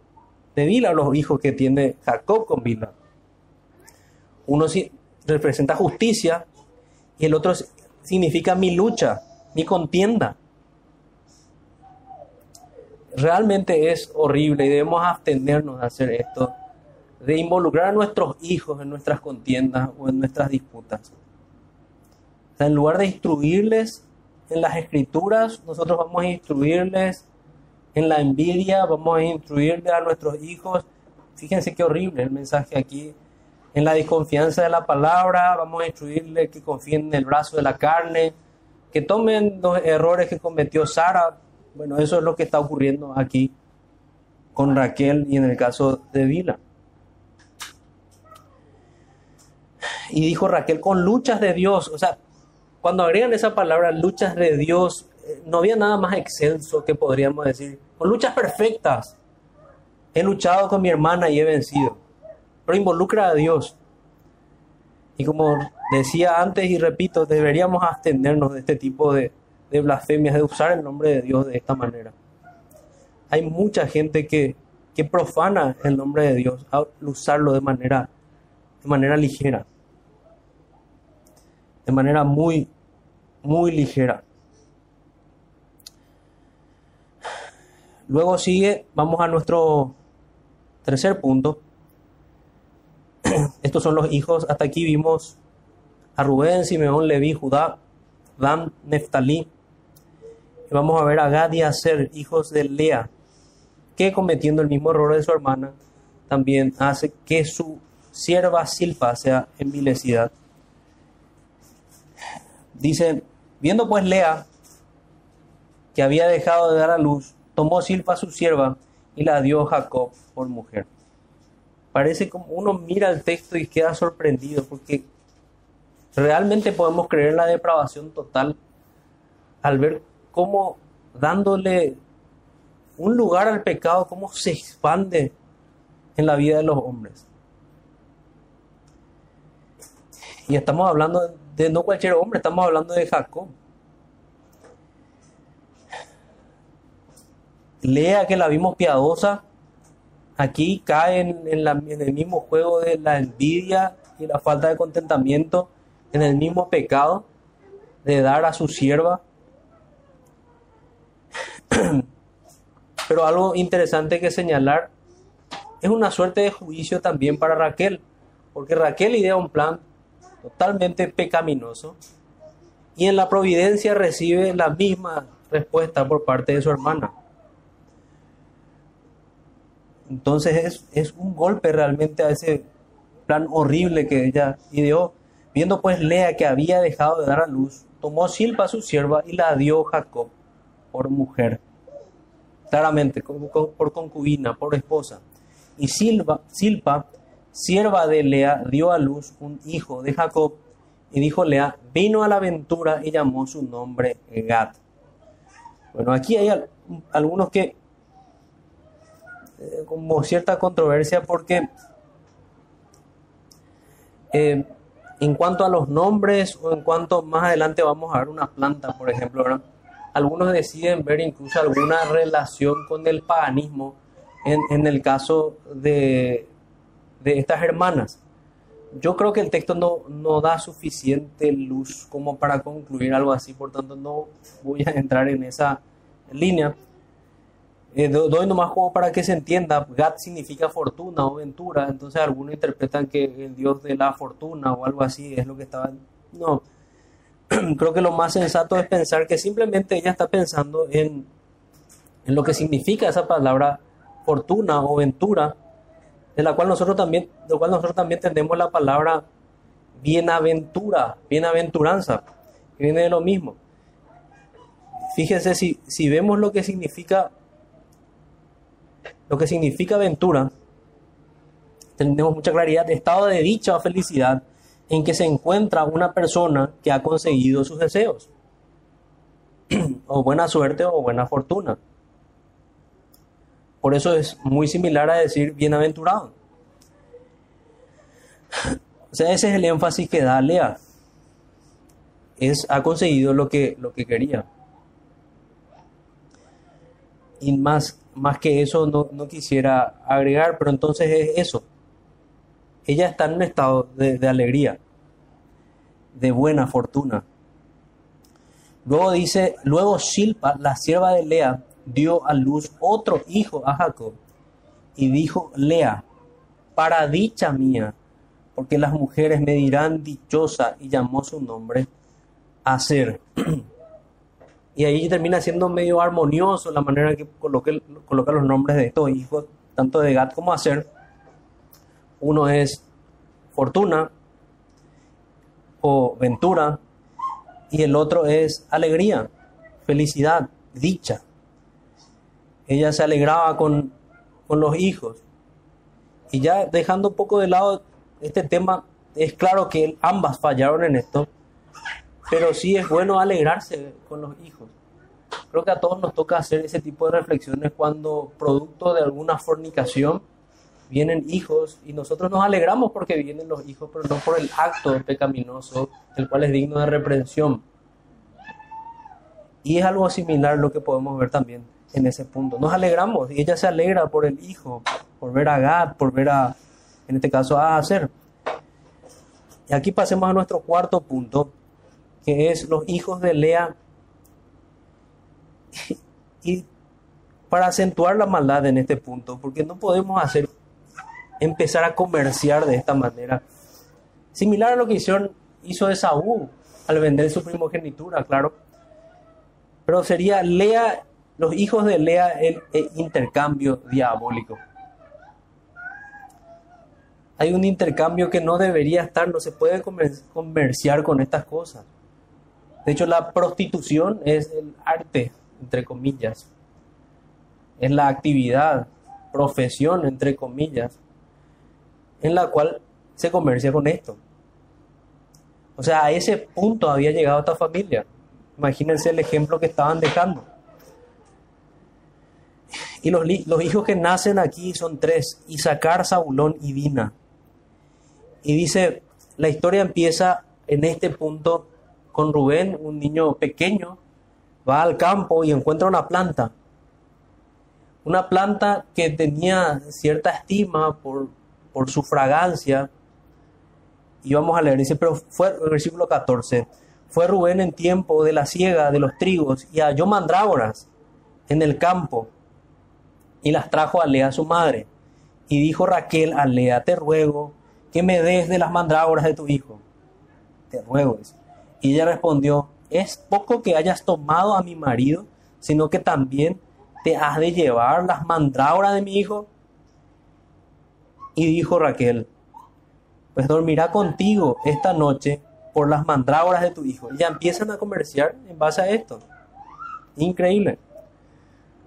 de Bila, los hijos que tiene Jacob con Bila. Uno representa justicia y el otro significa mi lucha, mi contienda. Realmente es horrible y debemos abstenernos de hacer esto, de involucrar a nuestros hijos en nuestras contiendas o en nuestras disputas. O sea, en lugar de instruirles en las escrituras, nosotros vamos a instruirles en la envidia, vamos a instruirle a nuestros hijos. Fíjense qué horrible el mensaje aquí. En la desconfianza de la palabra, vamos a instruirle que confíen en el brazo de la carne, que tomen los errores que cometió Sara. Bueno, eso es lo que está ocurriendo aquí con Raquel y en el caso de Vila. Y dijo Raquel, con luchas de Dios, o sea, cuando agregan esa palabra, luchas de Dios, no había nada más excelso que podríamos decir. Con luchas perfectas. He luchado con mi hermana y he vencido. Pero involucra a Dios. Y como decía antes y repito, deberíamos abstenernos de este tipo de, blasfemias, de usar el nombre de Dios de esta manera. Hay mucha gente que, que profana el nombre de Dios al usarlo de manera, de manera ligera. De manera muy, muy ligera. Luego sigue, vamos a nuestro tercer punto. Estos son los hijos, hasta aquí vimos a Rubén, Simeón, Leví, Judá, Dan, Neftalí. Y vamos a ver a Gad y a Ser, hijos de Lea, que cometiendo el mismo error de su hermana, también hace que su sierva Silpa sea envilecida. Dice, viendo pues Lea que había dejado de dar a luz, tomó Silpa su sierva y la dio Jacob por mujer. Parece como uno mira el texto y queda sorprendido porque realmente podemos creer en la depravación total al ver cómo dándole un lugar al pecado, cómo se expande en la vida de los hombres. Y estamos hablando de no cualquier hombre, estamos hablando de Jacob. Lea que la vimos piadosa, aquí cae en, el mismo juego de la envidia y la falta de contentamiento, en el mismo pecado de dar a su sierva. Pero algo interesante que señalar es una suerte de juicio también para Raquel, porque Raquel idea un plan totalmente pecaminoso y en la providencia recibe la misma respuesta por parte de su hermana. Entonces es, un golpe realmente a ese plan horrible que ella ideó. Viendo pues Lea que había dejado de dar a luz, tomó Silpa su sierva y la dio Jacob por mujer. Claramente, por concubina, por esposa. Y Silpa, sierva de Lea, dio a luz un hijo de Jacob. Y dijo Lea, vino a la aventura y llamó su nombre Gad. Bueno, aquí hay algunos que eh, como cierta controversia porque eh, en cuanto a los nombres o en cuanto más adelante vamos a ver una planta, por ejemplo, algunos deciden ver incluso alguna relación con el paganismo en, el caso de, de, estas hermanas. Yo creo que el texto no, no da suficiente luz como para concluir algo así, por tanto no voy a entrar en esa línea. Eh, doy nomás como para que se entienda, Gad significa fortuna o ventura, entonces algunos interpretan que el dios de la fortuna o algo así es lo que estaba... No, creo que lo más sensato es pensar que simplemente ella está pensando en, en lo que significa esa palabra fortuna o ventura, de la cual nosotros también, de cual nosotros también tenemos la palabra bienaventura, bienaventuranza, que viene de lo mismo. Fíjense si, si vemos lo que significa lo que significa aventura, tenemos mucha claridad, estado de dicha o felicidad en que se encuentra una persona que ha conseguido sus deseos, o buena suerte o buena fortuna. Por eso es muy similar a decir bienaventurado. O sea, ese es el énfasis que da Lea. Es, ha conseguido lo que, lo que quería. Y más más que eso no, quisiera agregar, pero entonces es eso. Ella está en un estado de, alegría, de buena fortuna. Luego dice, luego Silpa, la sierva de Lea, dio a luz otro hijo a Jacob y dijo, Lea, para dicha mía, porque las mujeres me dirán dichosa y llamó su nombre Aser. Y ahí termina siendo medio armonioso la manera en que coloca, los nombres de estos hijos, tanto de Gad como Aser. Uno es fortuna o ventura y el otro es alegría, felicidad, dicha. Ella se alegraba con, con los hijos. Y ya dejando un poco de lado este tema, es claro que ambas fallaron en esto, pero sí es bueno alegrarse con los hijos. Creo que a todos nos toca hacer ese tipo de reflexiones cuando producto de alguna fornicación vienen hijos y nosotros nos alegramos porque vienen los hijos, pero no por el acto pecaminoso, el cual es digno de reprensión. Y es algo similar lo que podemos ver también en ese punto. Nos alegramos y ella se alegra por el hijo, por ver a Gad, por ver a, en este caso, a Hacer. Y aquí pasemos a nuestro cuarto punto, que es los hijos de Lea. y para acentuar la maldad en este punto, porque no podemos hacer empezar a comerciar de esta manera. Similar a lo que hizo Esaú al vender su primogenitura, claro. Pero sería Lea, los hijos de Lea, el intercambio diabólico. hay un intercambio que no debería estar, no se puede comerciar con estas cosas. De hecho, la prostitución es el arte, entre comillas, es la actividad, profesión, entre comillas, en la cual se comercia con esto. O sea, a ese punto había llegado esta familia. Imagínense el ejemplo que estaban dejando. Y los, hijos que nacen aquí son tres, Isaacar, Saulón y Dina. Y dice, la historia empieza en este punto con Rubén, un niño pequeño, va al campo y encuentra una planta. Una planta que tenía cierta estima por, por su fragancia. Y vamos a leer, dice, pero fue el versículo 14. Fue Rubén en tiempo de la siega de los trigos y halló mandrágoras en el campo y las trajo a Lea su madre. Y dijo Raquel a Lea, te ruego que me des de las mandrágoras de tu hijo. Te ruego eso. Y ella respondió, es poco que hayas tomado a mi marido, sino que también te has de llevar las mandrágoras de mi hijo. Y dijo Raquel, pues dormirá contigo esta noche por las mandrágoras de tu hijo. Y ya empiezan a comerciar en base a esto. Increíble.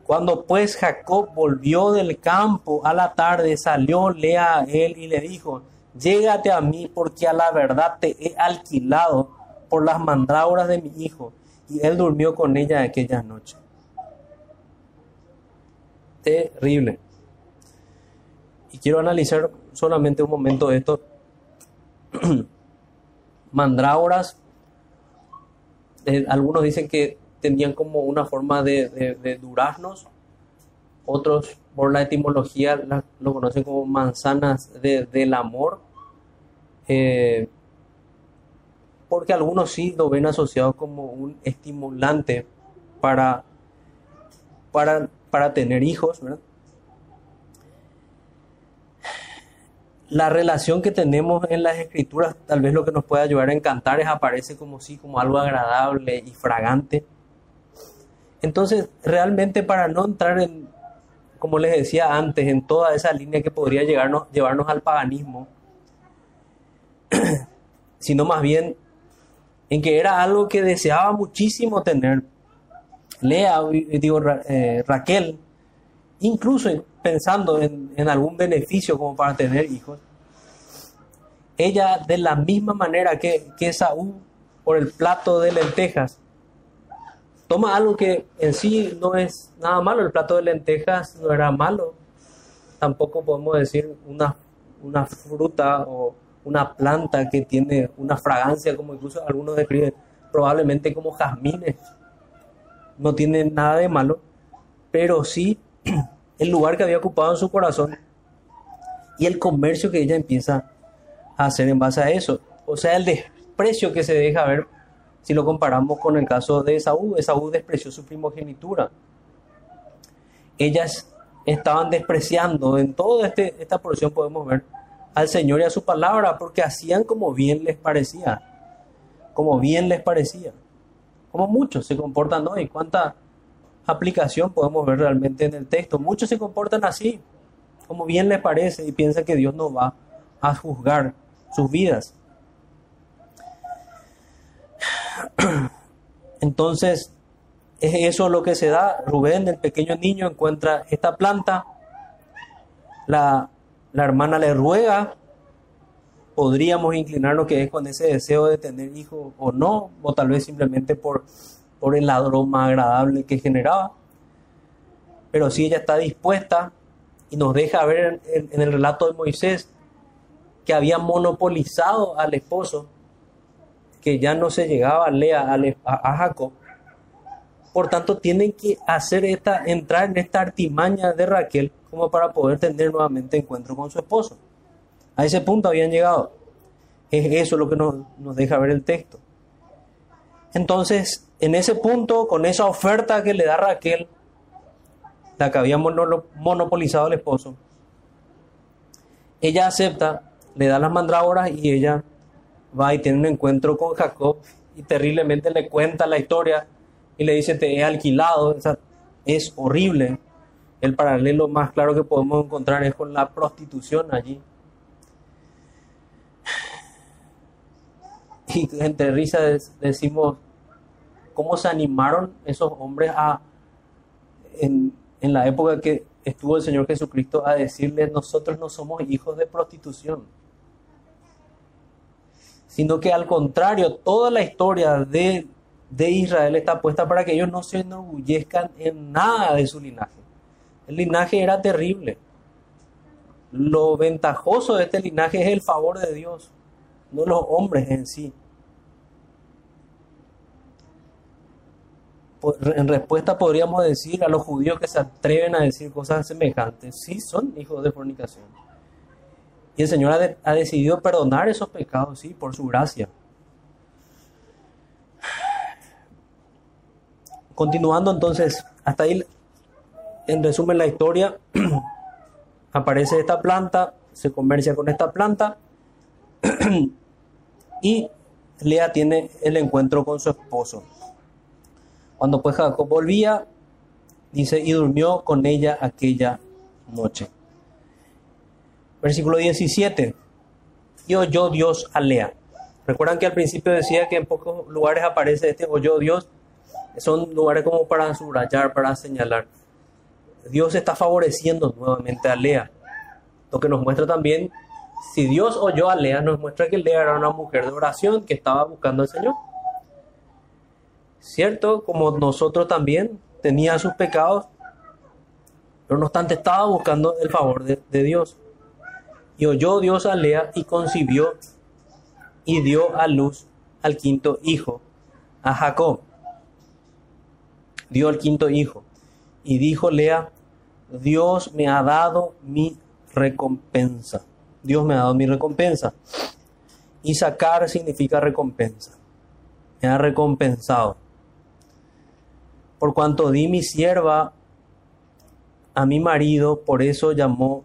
Cuando pues Jacob volvió del campo a la tarde, salió Lea a él y le dijo, llégate a mí porque a la verdad te he alquilado por las mandrágoras de mi hijo. Y él durmió con ella aquella noche. Terrible. Y quiero analizar solamente un momento esto. mandrágoras, eh, algunos dicen que tenían como una forma de, de, duraznos, otros por la etimología lo conocen como manzanas del amor, eh, porque algunos sí lo ven asociado como un estimulante para, para, para tener hijos, la relación que tenemos en las escrituras, tal vez lo que nos puede ayudar a encantar es aparece como sí, como algo agradable y fragante. Entonces, realmente para no entrar en, como les decía antes, en toda esa línea que podría llevarnos al paganismo, sino más bien en que era algo que deseaba muchísimo tener. Lea, digo, eh, Raquel, incluso pensando en, algún beneficio como para tener hijos, ella de la misma manera que, que Saúl por el plato de lentejas, toma algo que en sí no es nada malo, el plato de lentejas no era malo, tampoco podemos decir una, una fruta o una planta que tiene una fragancia, como incluso algunos describen, probablemente como jazmines, no tiene nada de malo, pero sí el lugar que había ocupado en su corazón y el comercio que ella empieza a hacer en base a eso, o sea, el desprecio que se deja ver si lo comparamos con el caso de Esaú, Esaú despreció su primogenitura. Ellas estaban despreciando, en toda este, esta porción podemos ver, al Señor y a su palabra, porque hacían como bien les parecía, como bien les parecía, como muchos se comportan hoy. ¿Cuánta aplicación podemos ver realmente en el texto? Muchos se comportan así, como bien les parece, y piensan que Dios no va a juzgar sus vidas. Entonces, es eso lo que se da. Rubén, el pequeño niño, encuentra esta planta. La, hermana le ruega. Podríamos inclinarnos que es con ese deseo de tener hijos o no, o tal vez simplemente por, por el aroma agradable que generaba. Pero si ella está dispuesta y nos deja ver en el relato de Moisés que había monopolizado al esposo que ya no se llegaba a Lea, a, Jacob. Por tanto, tienen que hacer esta, entrar en esta artimaña de Raquel como para poder tener nuevamente encuentro con su esposo. A ese punto habían llegado. Es eso lo que nos, nos deja ver el texto. Entonces, en ese punto, con esa oferta que le da Raquel, la que había monopolizado el esposo, ella acepta, le da las mandrágoras y ella va y tiene un encuentro con Jacob y terriblemente le cuenta la historia y le dice te he alquilado. O sea, es horrible. El paralelo más claro que podemos encontrar es con la prostitución allí. Y entre risas decimos, ¿cómo se animaron esos hombres a, en, en la época que estuvo el Señor Jesucristo, a decirles, nosotros no somos hijos de prostitución? Sino que al contrario, toda la historia de de Israel está puesta para que ellos no se enorgullezcan en nada de su linaje. El linaje era terrible. Lo ventajoso de este linaje es el favor de Dios, no los hombres en sí. En respuesta podríamos decir a los judíos que se atreven a decir cosas semejantes, sí son hijos de fornicación. Y el Señor ha, ha decidido perdonar esos pecados, sí, por su gracia. Continuando entonces, hasta ahí en resumen la historia, aparece esta planta, se comercia con esta planta y Lea tiene el encuentro con su esposo. Cuando pues Jacob volvía, dice, y durmió con ella aquella noche. Versículo 17. Y oyó Dios a Lea. Recuerdan que al principio decía que en pocos lugares aparece este oyó Dios. Son lugares como para subrayar, para señalar. Dios está favoreciendo nuevamente a Lea. Lo que nos muestra también, si Dios oyó a Lea, nos muestra que Lea era una mujer de oración que estaba buscando al Señor. ¿Cierto? Como nosotros también tenía sus pecados, pero no obstante estaba buscando el favor de, de Dios. Y oyó Dios a Lea y concibió y dio a luz al quinto hijo, a Jacob. Dio al quinto hijo. Y dijo Lea, Dios me ha dado mi recompensa. Dios me ha dado mi recompensa. Y sacar significa recompensa. Me ha recompensado. Por cuanto di mi sierva a mi marido, por eso llamó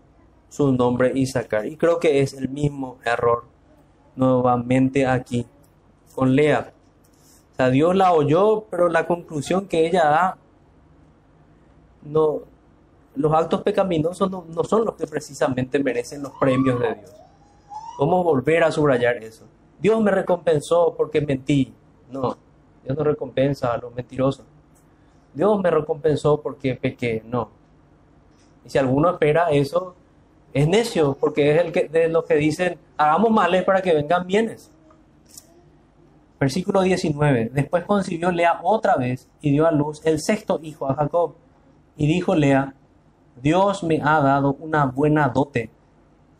su nombre Isaacar. Y creo que es el mismo error nuevamente aquí con Lea. Dios la oyó, pero la conclusión que ella da no, los actos pecaminosos no, son los que precisamente merecen los premios de Dios. ¿Cómo volver a subrayar eso? Dios me recompensó porque mentí. No, Dios no recompensa a los mentirosos. Dios me recompensó porque pequé. No. Y si alguno espera eso, es necio, porque es el que, de los que dicen, hagamos males para que vengan bienes. Versículo 19. Después concibió Lea otra vez y dio a luz el sexto hijo a Jacob. Y dijo Lea, Dios me ha dado una buena dote.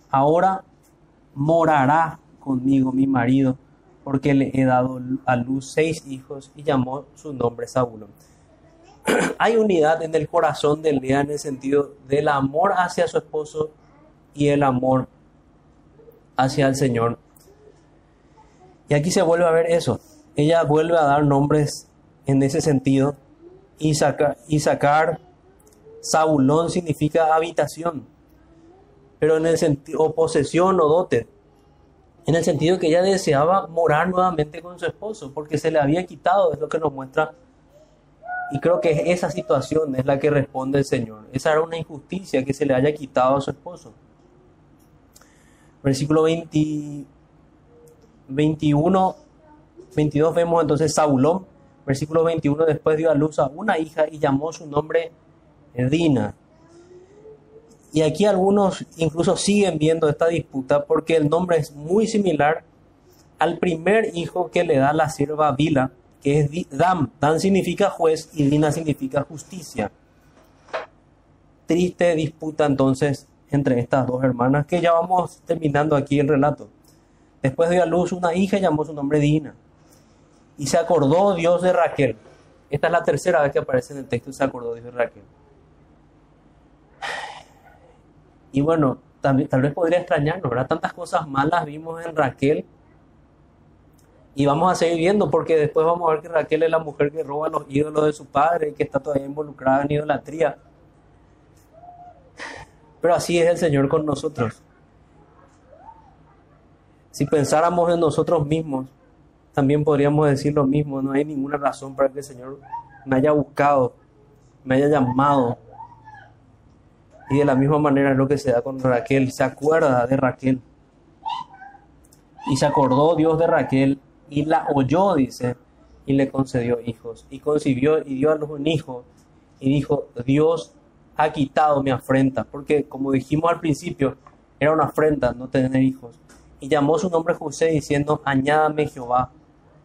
Ahora morará conmigo mi marido, porque le he dado a luz seis hijos y llamó su nombre Saúl. Hay unidad en el corazón de Lea en el sentido del amor hacia su esposo y el amor hacia el Señor. Y aquí se vuelve a ver eso. Ella vuelve a dar nombres en ese sentido y, y sacar Saulón significa habitación, pero en el sentido, o posesión o dote, en el sentido que ella deseaba morar nuevamente con su esposo, porque se le había quitado, es lo que nos muestra. Y creo que esa situación es la que responde el Señor. Esa era una injusticia que se le haya quitado a su esposo. Versículo 20, 21, 22 vemos entonces Saulón. Versículo 21, después dio a luz a una hija y llamó su nombre Dina. Y aquí algunos incluso siguen viendo esta disputa porque el nombre es muy similar al primer hijo que le da la sierva Vila, que es Dam. Dam significa juez y Dina significa justicia. Triste disputa entonces entre estas dos hermanas que ya vamos terminando aquí el relato. Después dio a luz una hija y llamó su nombre Dina. Y se acordó Dios de Raquel. Esta es la tercera vez que aparece en el texto, se acordó Dios de Raquel. Y bueno, tal vez podría extrañarnos, ¿verdad? Tantas cosas malas vimos en Raquel. Y vamos a seguir viendo porque después vamos a ver que Raquel es la mujer que roba los ídolos de su padre y que está todavía involucrada en idolatría. Pero así es el Señor con nosotros. Si pensáramos en nosotros mismos, también podríamos decir lo mismo. No hay ninguna razón para que el Señor me haya buscado, me haya llamado, y de la misma manera es lo que se da con Raquel, se acuerda de Raquel. Y se acordó Dios de Raquel y la oyó, dice, y le concedió hijos. Y concibió y dio a luz un hijo. Y dijo, Dios ha quitado mi afrenta. Porque como dijimos al principio, era una afrenta no tener hijos. Y llamó su nombre José diciendo, añádame Jehová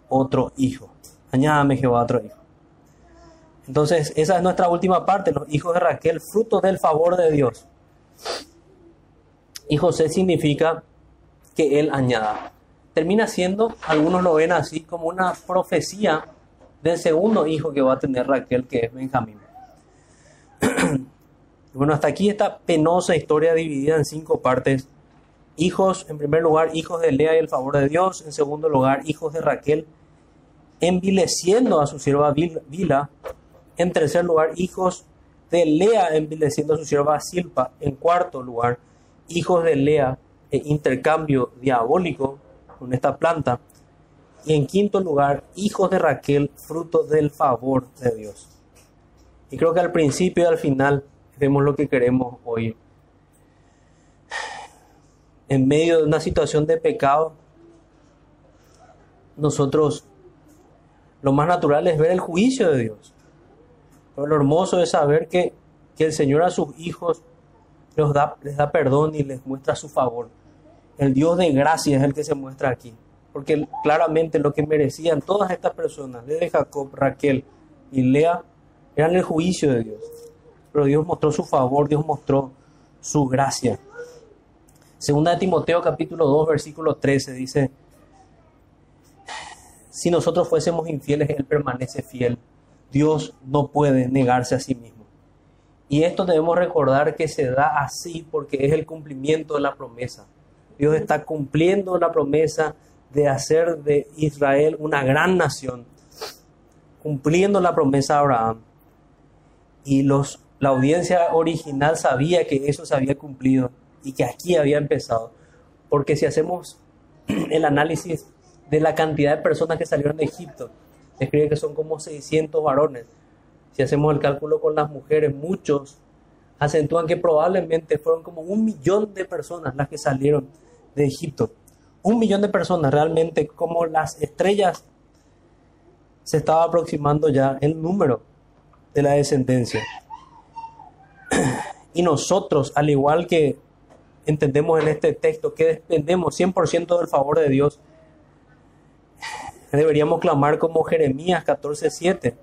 otro hijo. Añádame Jehová otro hijo. Entonces, esa es nuestra última parte, los hijos de Raquel, fruto del favor de Dios. Y José significa que él añada. Termina siendo, algunos lo ven así, como una profecía del segundo hijo que va a tener Raquel, que es Benjamín. bueno, hasta aquí esta penosa historia dividida en cinco partes. Hijos, en primer lugar, hijos de Lea y el favor de Dios. En segundo lugar, hijos de Raquel, envileciendo a su sierva Vila. En tercer lugar, hijos de Lea, envileciendo a su sierva Silpa. En cuarto lugar, hijos de Lea, e intercambio diabólico con esta planta. Y en quinto lugar, hijos de Raquel, fruto del favor de Dios. Y creo que al principio y al final vemos lo que queremos oír. En medio de una situación de pecado, nosotros lo más natural es ver el juicio de Dios. Pero lo hermoso es saber que, que el Señor a sus hijos les da, les da perdón y les muestra su favor. El Dios de gracia es el que se muestra aquí. Porque claramente lo que merecían todas estas personas, desde Jacob, Raquel y Lea, eran el juicio de Dios. Pero Dios mostró su favor, Dios mostró su gracia. Segunda de Timoteo capítulo 2 versículo 13 dice, si nosotros fuésemos infieles, Él permanece fiel. Dios no puede negarse a sí mismo. Y esto debemos recordar que se da así porque es el cumplimiento de la promesa. Dios está cumpliendo la promesa de hacer de Israel una gran nación, cumpliendo la promesa de Abraham. Y los, la audiencia original sabía que eso se había cumplido y que aquí había empezado. Porque si hacemos el análisis de la cantidad de personas que salieron de Egipto, escribe que son como 600 varones si hacemos el cálculo con las mujeres, muchos acentúan que probablemente fueron como un millón de personas las que salieron de Egipto. Un millón de personas, realmente como las estrellas se estaba aproximando ya el número de la descendencia. Y nosotros, al igual que entendemos en este texto que dependemos 100% del favor de Dios, deberíamos clamar como Jeremías 14:7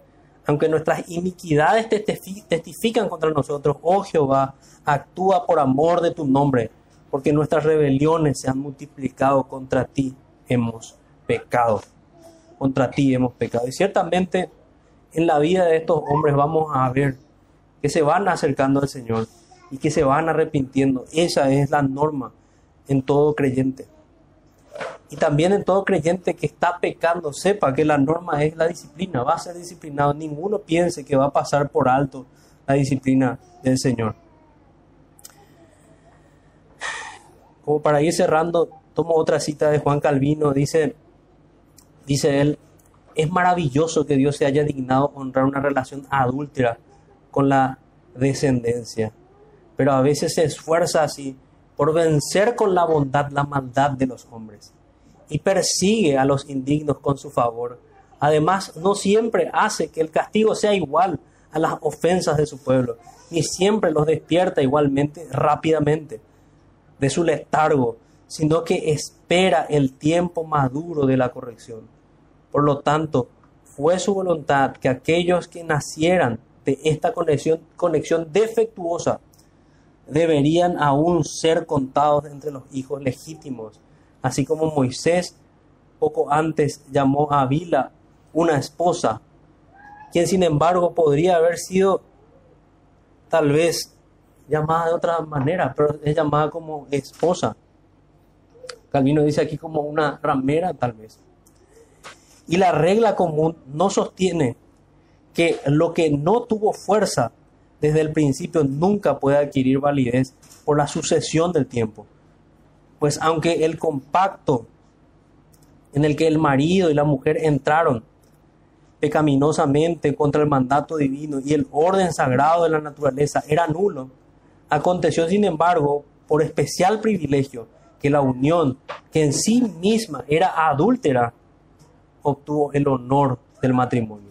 aunque nuestras iniquidades testifican contra nosotros, oh Jehová, actúa por amor de tu nombre, porque nuestras rebeliones se han multiplicado contra ti, hemos pecado. Contra ti hemos pecado. Y ciertamente en la vida de estos hombres vamos a ver que se van acercando al Señor y que se van arrepintiendo. Esa es la norma en todo creyente. Y también en todo creyente que está pecando, sepa que la norma es la disciplina, va a ser disciplinado. Ninguno piense que va a pasar por alto la disciplina del Señor. Como para ir cerrando, tomo otra cita de Juan Calvino, dice, dice él, es maravilloso que Dios se haya dignado honrar una relación adúltera con la descendencia, pero a veces se esfuerza así por vencer con la bondad la maldad de los hombres y persigue a los indignos con su favor. Además, no siempre hace que el castigo sea igual a las ofensas de su pueblo, ni siempre los despierta igualmente rápidamente de su letargo, sino que espera el tiempo maduro de la corrección. Por lo tanto, fue su voluntad que aquellos que nacieran de esta conexión, conexión defectuosa deberían aún ser contados entre los hijos legítimos así como Moisés poco antes llamó a Vila una esposa, quien sin embargo podría haber sido tal vez llamada de otra manera, pero es llamada como esposa. Calvino dice aquí como una ramera tal vez. Y la regla común no sostiene que lo que no tuvo fuerza desde el principio nunca puede adquirir validez por la sucesión del tiempo. Pues aunque el compacto en el que el marido y la mujer entraron pecaminosamente contra el mandato divino y el orden sagrado de la naturaleza era nulo, aconteció sin embargo por especial privilegio que la unión, que en sí misma era adúltera, obtuvo el honor del matrimonio.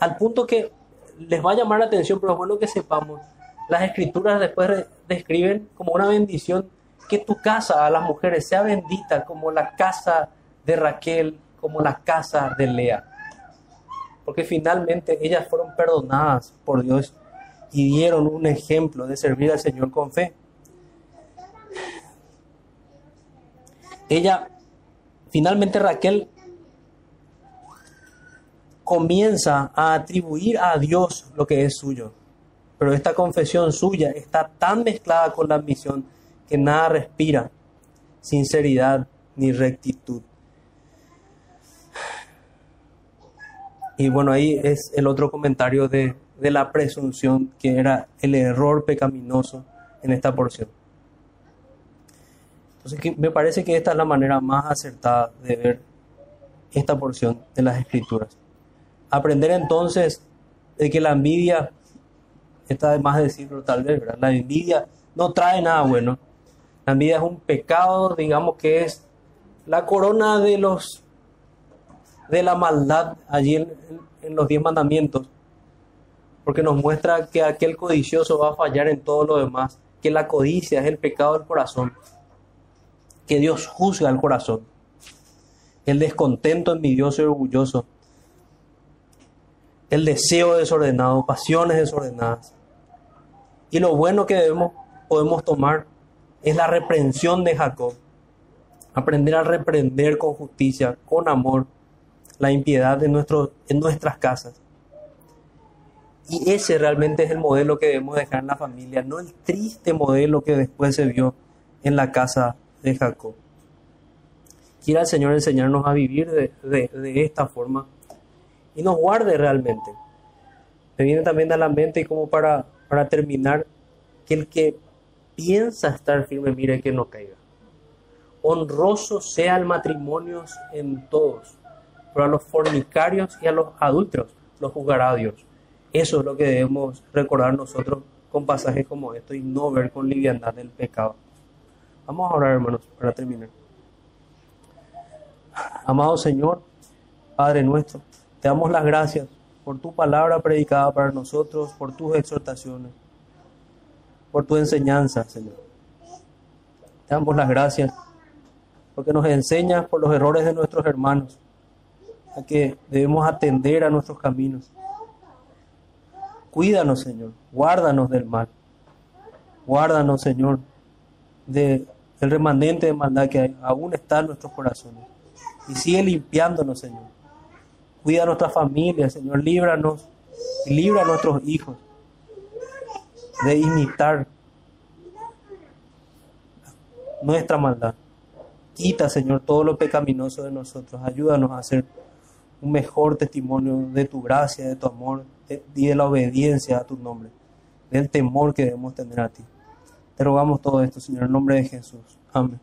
Al punto que les va a llamar la atención, pero es bueno que sepamos, las escrituras después describen como una bendición que tu casa a las mujeres sea bendita como la casa de Raquel, como la casa de Lea. Porque finalmente ellas fueron perdonadas por Dios y dieron un ejemplo de servir al Señor con fe. Ella, finalmente Raquel comienza a atribuir a Dios lo que es suyo. Pero esta confesión suya está tan mezclada con la misión que nada respira sinceridad ni rectitud. Y bueno, ahí es el otro comentario de, de la presunción, que era el error pecaminoso en esta porción. Entonces, me parece que esta es la manera más acertada de ver esta porción de las escrituras. Aprender entonces de que la envidia, está de más decirlo tal vez. La envidia no trae nada bueno. La envidia es un pecado, digamos que es la corona de los de la maldad allí en, en los diez mandamientos, porque nos muestra que aquel codicioso va a fallar en todo lo demás, que la codicia es el pecado del corazón, que Dios juzga el corazón, el descontento envidioso y orgulloso, el deseo desordenado, pasiones desordenadas. Y lo bueno que debemos, podemos tomar es la reprensión de Jacob. Aprender a reprender con justicia, con amor, la impiedad en, nuestro, en nuestras casas. Y ese realmente es el modelo que debemos dejar en la familia, no el triste modelo que después se vio en la casa de Jacob. Quiera el Señor enseñarnos a vivir de, de esta forma y nos guarde realmente. Me viene también a la mente y como para, para terminar, que el que piensa estar firme, mire que no caiga. Honroso sea el matrimonio en todos, pero a los fornicarios y a los adúlteros los juzgará Dios. Eso es lo que debemos recordar nosotros con pasajes como esto y no ver con liviandad el pecado. Vamos a orar, hermanos, para terminar. Amado Señor, Padre nuestro, damos las gracias por tu palabra predicada para nosotros, por tus exhortaciones, por tu enseñanza, Señor. Te damos las gracias porque nos enseñas por los errores de nuestros hermanos, a que debemos atender a nuestros caminos. Cuídanos, Señor, guárdanos del mal. Guárdanos, Señor, de, del remanente de maldad que aún está en nuestros corazones. Y sigue limpiándonos, Señor Cuida a nuestra familia, Señor. Líbranos libra a nuestros hijos de imitar nuestra maldad. Quita, Señor, todo lo pecaminoso de nosotros. Ayúdanos a hacer un mejor testimonio de tu gracia, de tu amor y de la obediencia a tu nombre, del temor que debemos tener a ti. Te rogamos todo esto, Señor, en nombre de Jesús. Amén.